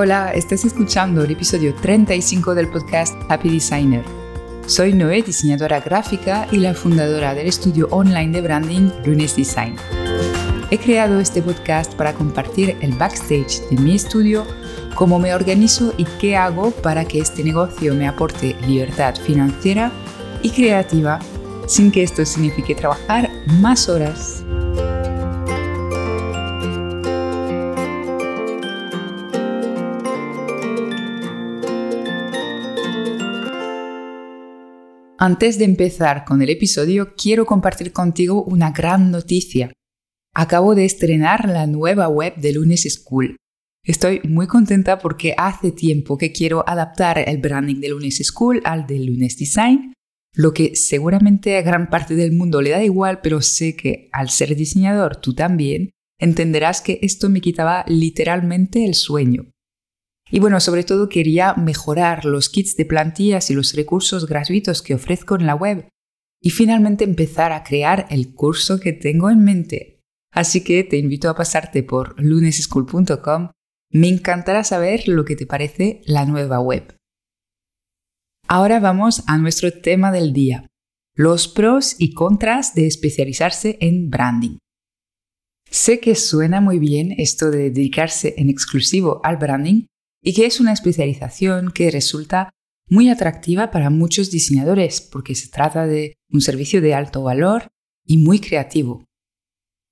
Hola, estás escuchando el episodio 35 del podcast Happy Designer. Soy Noé, diseñadora gráfica y la fundadora del estudio online de branding Lunes Design. He creado este podcast para compartir el backstage de mi estudio, cómo me organizo y qué hago para que este negocio me aporte libertad financiera y creativa sin que esto signifique trabajar más horas Antes de empezar con el episodio, quiero compartir contigo una gran noticia. Acabo de estrenar la nueva web de Lunes School. Estoy muy contenta porque hace tiempo que quiero adaptar el branding de Lunes School al de Lunes Design, lo que seguramente a gran parte del mundo le da igual, pero sé que al ser diseñador tú también entenderás que esto me quitaba literalmente el sueño. Y bueno, sobre todo quería mejorar los kits de plantillas y los recursos gratuitos que ofrezco en la web y finalmente empezar a crear el curso que tengo en mente. Así que te invito a pasarte por luneschool.com. Me encantará saber lo que te parece la nueva web. Ahora vamos a nuestro tema del día, los pros y contras de especializarse en branding. Sé que suena muy bien esto de dedicarse en exclusivo al branding, y que es una especialización que resulta muy atractiva para muchos diseñadores porque se trata de un servicio de alto valor y muy creativo.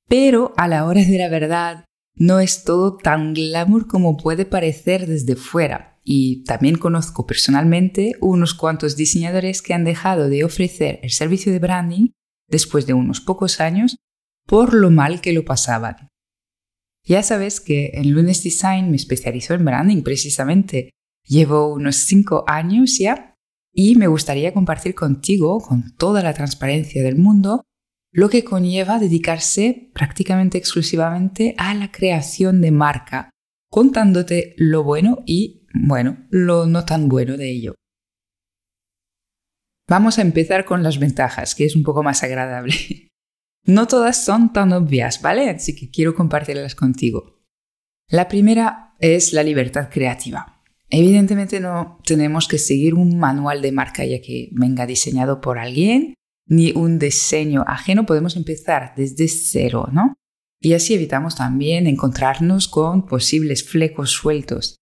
Pero a la hora de la verdad, no es todo tan glamour como puede parecer desde fuera. Y también conozco personalmente unos cuantos diseñadores que han dejado de ofrecer el servicio de branding después de unos pocos años por lo mal que lo pasaban. Ya sabes que en Lunes Design me especializo en branding precisamente. Llevo unos 5 años ya y me gustaría compartir contigo, con toda la transparencia del mundo, lo que conlleva dedicarse prácticamente exclusivamente a la creación de marca, contándote lo bueno y, bueno, lo no tan bueno de ello. Vamos a empezar con las ventajas, que es un poco más agradable. No todas son tan obvias, ¿vale? Así que quiero compartirlas contigo. La primera es la libertad creativa. Evidentemente no tenemos que seguir un manual de marca ya que venga diseñado por alguien, ni un diseño ajeno, podemos empezar desde cero, ¿no? Y así evitamos también encontrarnos con posibles flecos sueltos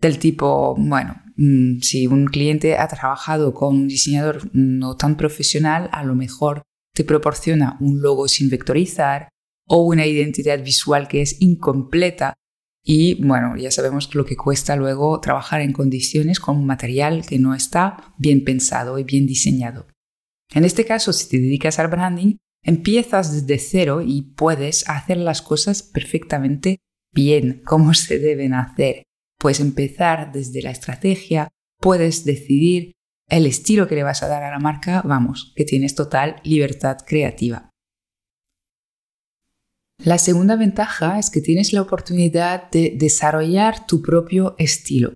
del tipo, bueno, mm, si un cliente ha trabajado con un diseñador no tan profesional, a lo mejor te proporciona un logo sin vectorizar o una identidad visual que es incompleta. Y bueno, ya sabemos lo que cuesta luego trabajar en condiciones con un material que no está bien pensado y bien diseñado. En este caso, si te dedicas al branding, empiezas desde cero y puedes hacer las cosas perfectamente bien, como se deben hacer. Puedes empezar desde la estrategia, puedes decidir el estilo que le vas a dar a la marca, vamos, que tienes total libertad creativa. La segunda ventaja es que tienes la oportunidad de desarrollar tu propio estilo.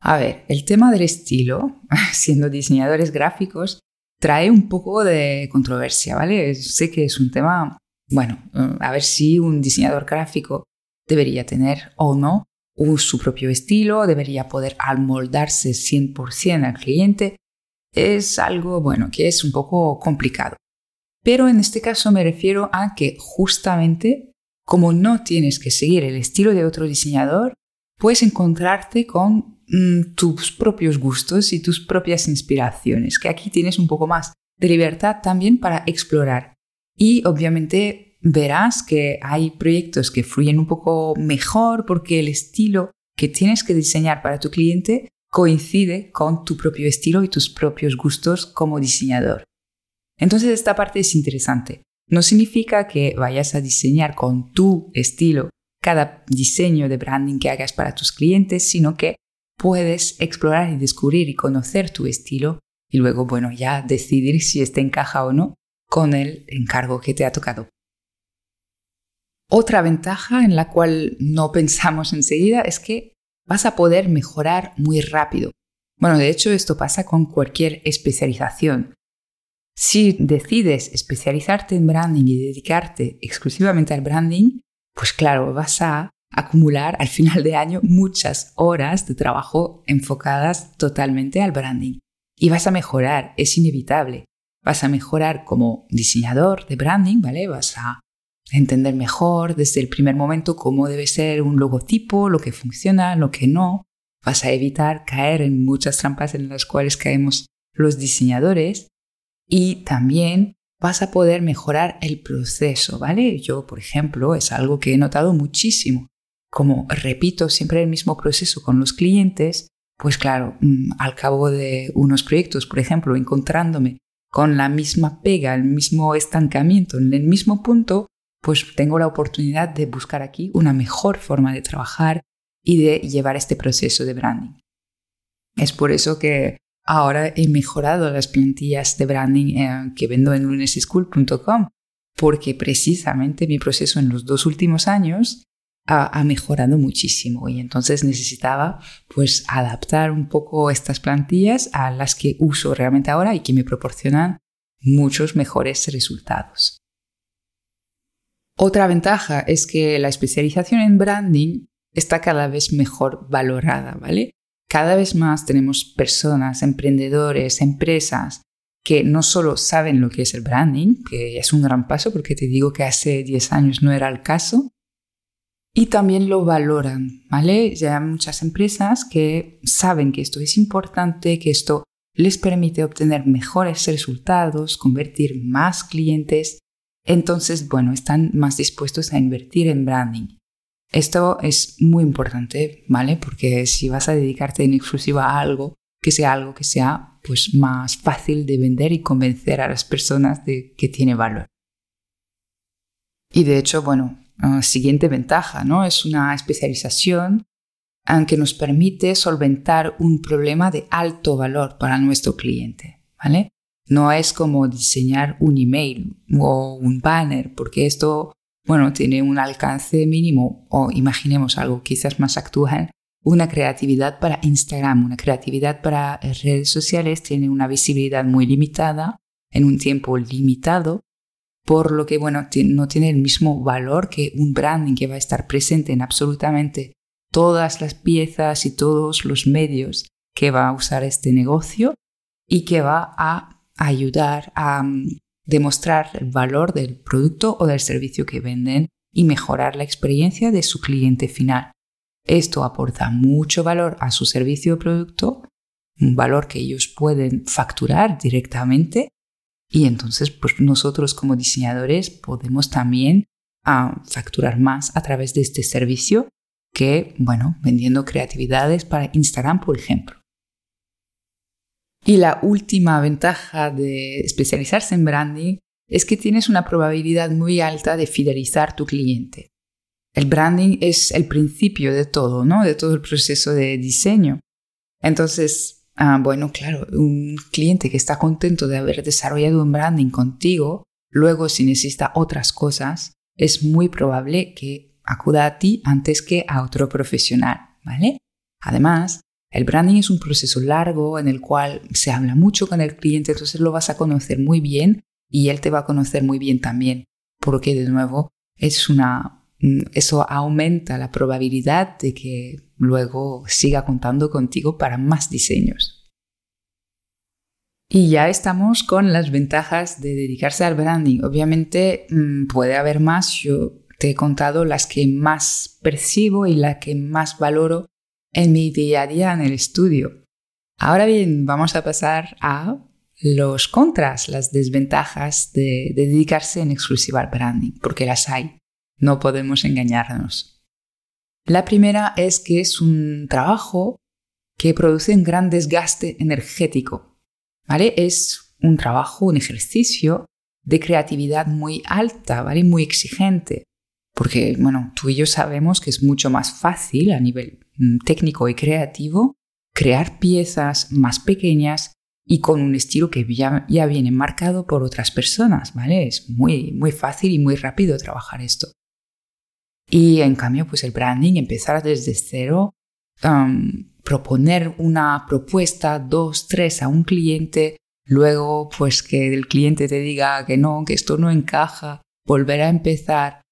A ver, el tema del estilo, siendo diseñadores gráficos, trae un poco de controversia, ¿vale? Sé que es un tema, bueno, a ver si un diseñador gráfico debería tener o no su propio estilo, debería poder amoldarse 100% al cliente, es algo, bueno, que es un poco complicado. Pero en este caso me refiero a que justamente como no tienes que seguir el estilo de otro diseñador, puedes encontrarte con mm, tus propios gustos y tus propias inspiraciones, que aquí tienes un poco más de libertad también para explorar. Y obviamente verás que hay proyectos que fluyen un poco mejor porque el estilo que tienes que diseñar para tu cliente coincide con tu propio estilo y tus propios gustos como diseñador. Entonces esta parte es interesante. No significa que vayas a diseñar con tu estilo cada diseño de branding que hagas para tus clientes, sino que puedes explorar y descubrir y conocer tu estilo y luego, bueno, ya decidir si este encaja o no con el encargo que te ha tocado. Otra ventaja en la cual no pensamos enseguida es que vas a poder mejorar muy rápido. Bueno, de hecho esto pasa con cualquier especialización. Si decides especializarte en branding y dedicarte exclusivamente al branding, pues claro, vas a acumular al final de año muchas horas de trabajo enfocadas totalmente al branding. Y vas a mejorar, es inevitable. Vas a mejorar como diseñador de branding, ¿vale? Vas a entender mejor desde el primer momento cómo debe ser un logotipo, lo que funciona, lo que no. Vas a evitar caer en muchas trampas en las cuales caemos los diseñadores y también vas a poder mejorar el proceso, ¿vale? Yo, por ejemplo, es algo que he notado muchísimo. Como repito siempre el mismo proceso con los clientes, pues claro, mm, al cabo de unos proyectos, por ejemplo, encontrándome con la misma pega, el mismo estancamiento, en el mismo punto, pues tengo la oportunidad de buscar aquí una mejor forma de trabajar y de llevar este proceso de branding. Es por eso que ahora he mejorado las plantillas de branding eh, que vendo en luneseschool.com, porque precisamente mi proceso en los dos últimos años ha, mejorado muchísimo y entonces necesitaba pues adaptar un poco estas plantillas a las que uso realmente ahora y que me proporcionan muchos mejores resultados. Otra ventaja es que la especialización en branding está cada vez mejor valorada, ¿vale? Cada vez más tenemos personas, emprendedores, empresas que no solo saben lo que es el branding, que es un gran paso porque te digo que hace 10 años no era el caso, y también lo valoran, ¿vale? Ya hay muchas empresas que saben que esto es importante, que esto les permite obtener mejores resultados, convertir más clientes, entonces, bueno, están más dispuestos a invertir en branding. Esto es muy importante, ¿vale? Porque si vas a dedicarte en exclusiva a algo, que sea algo que sea pues más fácil de vender y convencer a las personas de que tiene valor. Y de hecho, bueno, uh, siguiente ventaja, ¿no? Es una especialización que nos permite solventar un problema de alto valor para nuestro cliente, ¿vale? No es como diseñar un email o un banner, porque esto bueno, tiene un alcance mínimo o imaginemos algo quizás más actual, una creatividad para Instagram, una creatividad para redes sociales tiene una visibilidad muy limitada en un tiempo limitado, por lo que bueno, no tiene el mismo valor que un branding que va a estar presente en absolutamente todas las piezas y todos los medios que va a usar este negocio y que va a ayudar a demostrar el valor del producto o del servicio que venden y mejorar la experiencia de su cliente final. Esto aporta mucho valor a su servicio o producto, un valor que ellos pueden facturar directamente y entonces pues nosotros como diseñadores podemos también ah, facturar más a través de este servicio que, bueno, vendiendo creatividades para Instagram, por ejemplo. Y la última ventaja de especializarse en branding es que tienes una probabilidad muy alta de fidelizar tu cliente. El branding es el principio de todo, ¿no? De todo el proceso de diseño. Entonces, ah, bueno, claro, un cliente que está contento de haber desarrollado un branding contigo, luego si necesita otras cosas, es muy probable que acuda a ti antes que a otro profesional, ¿vale? Además, el branding es un proceso largo en el cual se habla mucho con el cliente, entonces lo vas a conocer muy bien y él te va a conocer muy bien también, porque de nuevo es una, mm, eso aumenta la probabilidad de que luego siga contando contigo para más diseños. Y ya estamos con las ventajas de dedicarse al branding. Obviamente mm, puede haber más, yo te he contado las que más percibo y las que más valoro en mi día a día en el estudio. Ahora bien, vamos a pasar a los contras, las desventajas de, dedicarse en exclusiva al branding, porque las hay. No podemos engañarnos. La primera es que es un trabajo que produce un gran desgaste energético. ¿vale? Es un trabajo, un ejercicio de creatividad muy alta, ¿vale? muy exigente. Porque, bueno, tú y yo sabemos que es mucho más fácil a nivel técnico y creativo, crear piezas más pequeñas y con un estilo que ya, viene marcado por otras personas, ¿vale? Es muy, muy fácil y muy rápido trabajar esto. Y en cambio, pues el branding, empezar desde cero, proponer una propuesta, dos, tres a un cliente, luego pues que el cliente te diga que no, que esto no encaja, volver a empezar,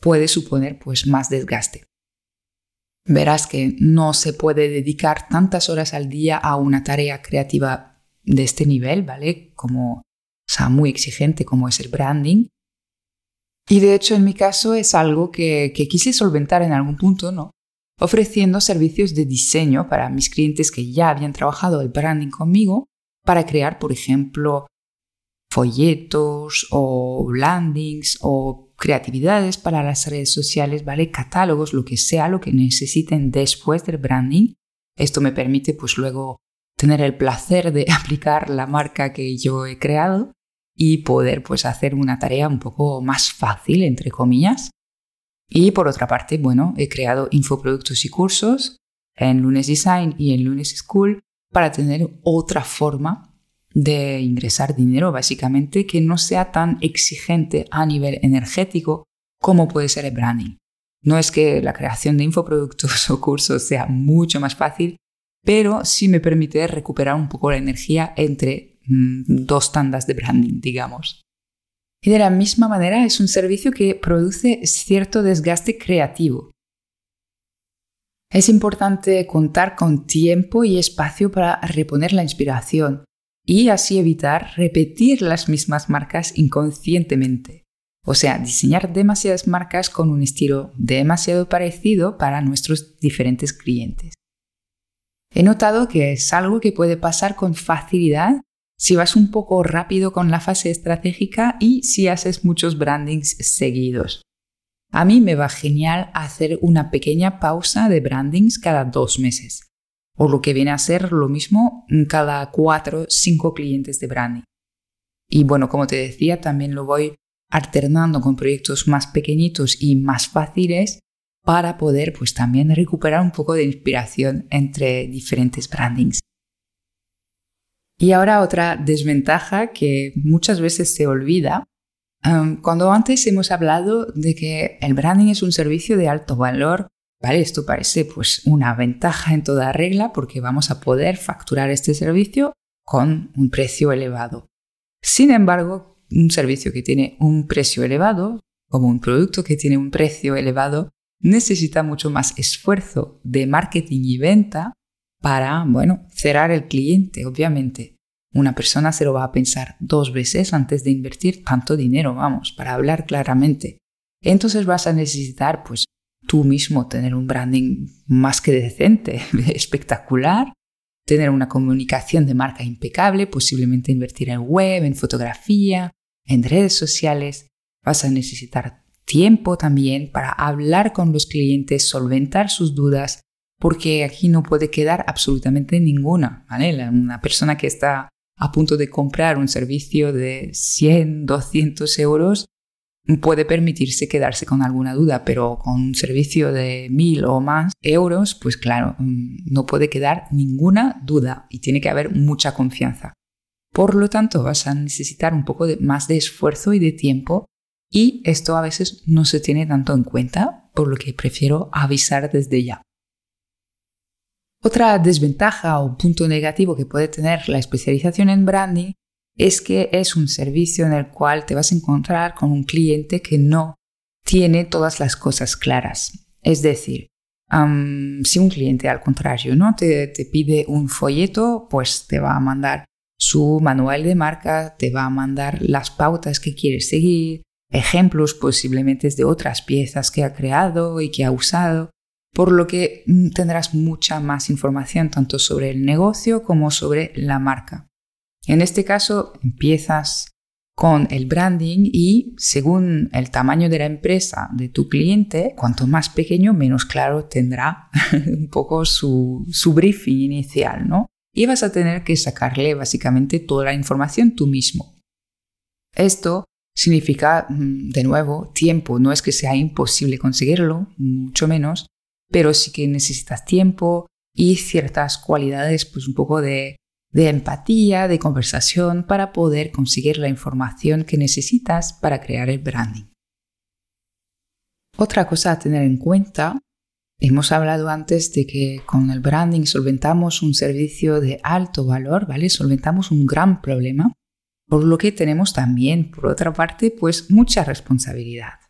puede suponer pues más desgaste. Verás que no se puede dedicar tantas horas al día a una tarea creativa de este nivel, ¿vale? Como, o sea, muy exigente como es el branding. Y de hecho, en mi caso es algo que, que quise solventar en algún punto, ¿no? Ofreciendo servicios de diseño para mis clientes que ya habían trabajado el branding conmigo para crear, por ejemplo, folletos o landings o creatividades para las redes sociales, ¿vale? Catálogos, lo que sea, lo que necesiten después del branding. Esto me permite pues luego tener el placer de aplicar la marca que yo he creado y poder pues hacer una tarea un poco más fácil, entre comillas. Y por otra parte, bueno, he creado infoproductos y cursos en Lunes Design y en Lunes School para tener otra forma de ingresar dinero, básicamente, que no sea tan exigente a nivel energético como puede ser el branding. No es que la creación de infoproductos o cursos sea mucho más fácil, pero sí me permite recuperar un poco la energía entre mm, dos tandas de branding, digamos. Y de la misma manera es un servicio que produce cierto desgaste creativo. Es importante contar con tiempo y espacio para reponer la inspiración, y así evitar repetir las mismas marcas inconscientemente. O sea, diseñar demasiadas marcas con un estilo demasiado parecido para nuestros diferentes clientes. He notado que es algo que puede pasar con facilidad si vas un poco rápido con la fase estratégica y si haces muchos brandings seguidos. A mí me va genial hacer una pequeña pausa de brandings cada dos meses o lo que viene a ser lo mismo cada cuatro o cinco clientes de branding. Y bueno, como te decía, también lo voy alternando con proyectos más pequeñitos y más fáciles para poder pues también recuperar un poco de inspiración entre diferentes brandings. Y ahora otra desventaja que muchas veces se olvida. Um, cuando antes hemos hablado de que el branding es un servicio de alto valor ¿Vale? Esto parece pues una ventaja en toda regla porque vamos a poder facturar este servicio con un precio elevado. Sin embargo, un servicio que tiene un precio elevado, como un producto que tiene un precio elevado, necesita mucho más esfuerzo de marketing y venta para, bueno, cerrar el cliente, obviamente. Una persona se lo va a pensar dos veces antes de invertir tanto dinero, vamos, para hablar claramente. Entonces vas a necesitar, pues, tú mismo tener un branding más que decente, espectacular, tener una comunicación de marca impecable, posiblemente invertir en web, en fotografía, en redes sociales. Vas a necesitar tiempo también para hablar con los clientes, solventar sus dudas, porque aquí no puede quedar absolutamente ninguna. Una persona que está a punto de comprar un servicio de 100, 200 euros puede permitirse quedarse con alguna duda, pero con un servicio de mil o más euros, pues claro, mm, no puede quedar ninguna duda y tiene que haber mucha confianza. Por lo tanto, vas a necesitar un poco más de esfuerzo y de tiempo y esto a veces no se tiene tanto en cuenta, por lo que prefiero avisar desde ya. Otra desventaja o punto negativo que puede tener la especialización en branding es que es un servicio en el cual te vas a encontrar con un cliente que no tiene todas las cosas claras. Es decir, si un cliente al contrario no te, te pide un folleto, pues te va a mandar su manual de marca, te va a mandar las pautas que quiere seguir, ejemplos posiblemente de otras piezas que ha creado y que ha usado, por lo que mm, tendrás mucha más información tanto sobre el negocio como sobre la marca. En este caso, empiezas con el branding y según el tamaño de la empresa de tu cliente, cuanto más pequeño, menos claro tendrá un poco su, su briefing inicial, ¿no? Y vas a tener que sacarle básicamente toda la información tú mismo. Esto significa, mm, de nuevo, tiempo. No es que sea imposible conseguirlo, mucho menos, pero sí que necesitas tiempo y ciertas cualidades, pues un poco de de empatía, de conversación para poder conseguir la información que necesitas para crear el branding. Otra cosa a tener en cuenta, hemos hablado antes de que con el branding solventamos un servicio de alto valor, ¿vale? Solventamos un gran problema, por lo que tenemos también, por otra parte, pues mucha responsabilidad.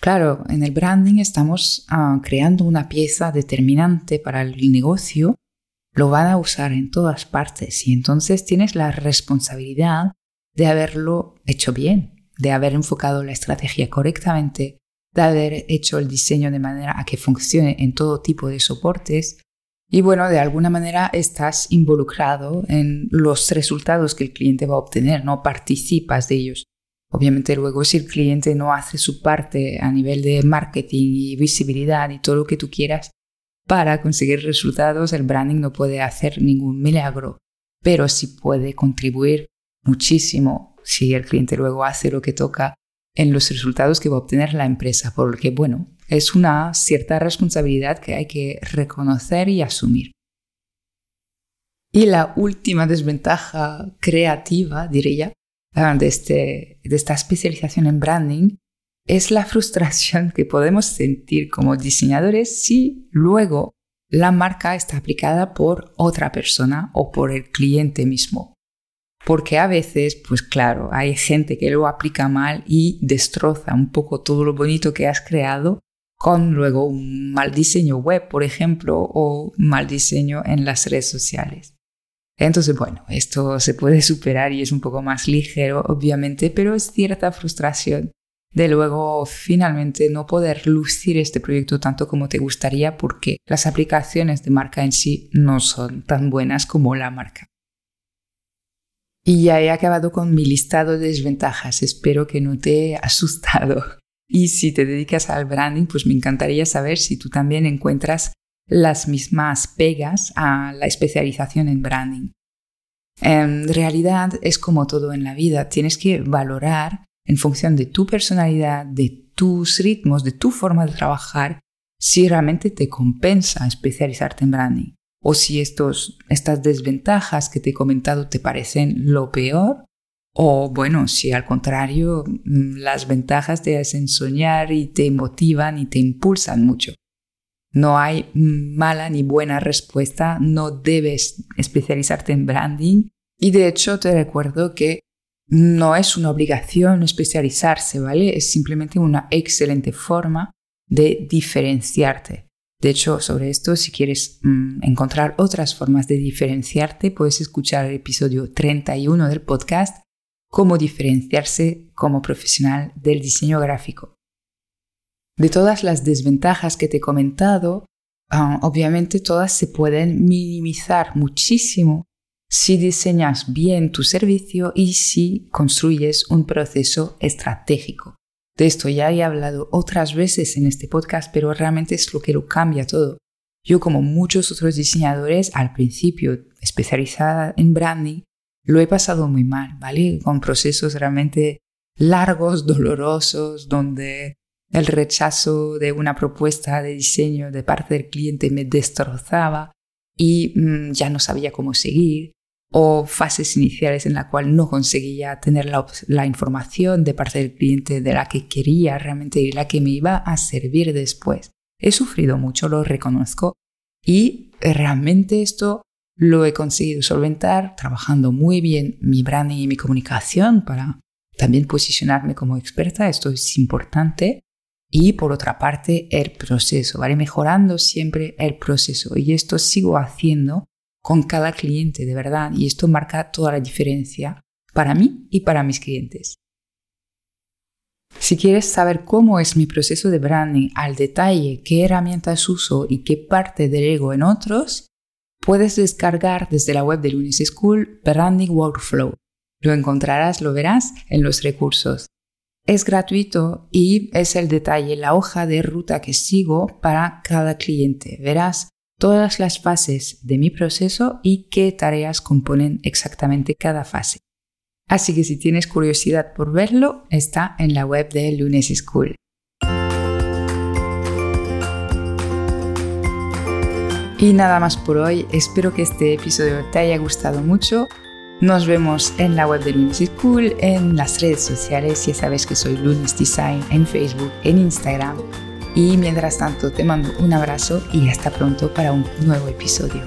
Claro, en el branding estamos ah, creando una pieza determinante para el negocio, lo van a usar en todas partes. Y entonces tienes la responsabilidad de haberlo hecho bien, de haber enfocado la estrategia correctamente, de haber hecho el diseño de manera a que funcione en todo tipo de soportes. Y bueno, de alguna manera estás involucrado en los resultados que el cliente va a obtener, no participas de ellos. Obviamente luego si el cliente no hace su parte a nivel de marketing y visibilidad y todo lo que tú quieras para conseguir resultados, el branding no puede hacer ningún milagro, pero sí puede contribuir muchísimo si el cliente luego hace lo que toca en los resultados que va a obtener la empresa, porque bueno, es una cierta responsabilidad que hay que reconocer y asumir. Y la última desventaja creativa, diría, de, este, de esta especialización en branding es la frustración que podemos sentir como diseñadores si luego la marca está aplicada por otra persona o por el cliente mismo. Porque a veces, pues claro, hay gente que lo aplica mal y destroza un poco todo lo bonito que has creado con luego un mal diseño web, por ejemplo, o mal diseño en las redes sociales. Entonces, bueno, esto se puede superar y es un poco más ligero, obviamente, pero es cierta frustración de luego finalmente no poder lucir este proyecto tanto como te gustaría porque las aplicaciones de marca en sí no son tan buenas como la marca. Y ya he acabado con mi listado de desventajas. Espero que no te he asustado. Y si te dedicas al branding, pues me encantaría saber si tú también encuentras las mismas pegas a la especialización en branding. En realidad es como todo en la vida, tienes que valorar en función de tu personalidad, de tus ritmos, de tu forma de trabajar, si realmente te compensa especializarte en branding o si estos, estas desventajas que te he comentado te parecen lo peor o bueno, si al contrario mm, las ventajas te hacen soñar y te motivan y te impulsan mucho. No hay mala ni buena respuesta, no debes especializarte en branding y de hecho te recuerdo que no es una obligación especializarse, ¿vale? Es simplemente una excelente forma de diferenciarte. De hecho, sobre esto, si quieres mm, encontrar otras formas de diferenciarte, puedes escuchar el episodio 31 del podcast, Cómo diferenciarse como profesional del diseño gráfico. De todas las desventajas que te he comentado, ah, obviamente todas se pueden minimizar muchísimo si diseñas bien tu servicio y si construyes un proceso estratégico. De esto ya he hablado otras veces en este podcast, pero realmente es lo que lo cambia todo. Yo, como muchos otros diseñadores, al principio especializada en branding, lo he pasado muy mal, ¿vale? Con procesos realmente largos, dolorosos, donde el rechazo de una propuesta de diseño de parte del cliente me destrozaba y mm, ya no sabía cómo seguir, o fases iniciales en la cual no conseguía tener la, información de parte del cliente de la que quería realmente y la que me iba a servir después. He sufrido mucho, lo reconozco, y realmente esto lo he conseguido solventar trabajando muy bien mi branding y mi comunicación para también posicionarme como experta, esto es importante, y por otra parte, el proceso, ¿vale? Mejorando siempre el proceso. Y esto sigo haciendo con cada cliente, de verdad. Y esto marca toda la diferencia para mí y para mis clientes. Si quieres saber cómo es mi proceso de branding al detalle, qué herramientas uso y qué parte delego en otros, puedes descargar desde la web de Lunis School Branding Workflow. Lo encontrarás, lo verás en los recursos. Es gratuito y es el detalle, la hoja de ruta que sigo para cada cliente. Verás todas las fases de mi proceso y qué tareas componen exactamente cada fase. Así que si tienes curiosidad por verlo, está en la web de Lunes School. Y nada más por hoy, espero que este episodio te haya gustado mucho nos vemos en la web de Lunes School, en las redes sociales, ya sabes que soy Lunes Design en Facebook, en Instagram. Y mientras tanto te mando un abrazo y hasta pronto para un nuevo episodio.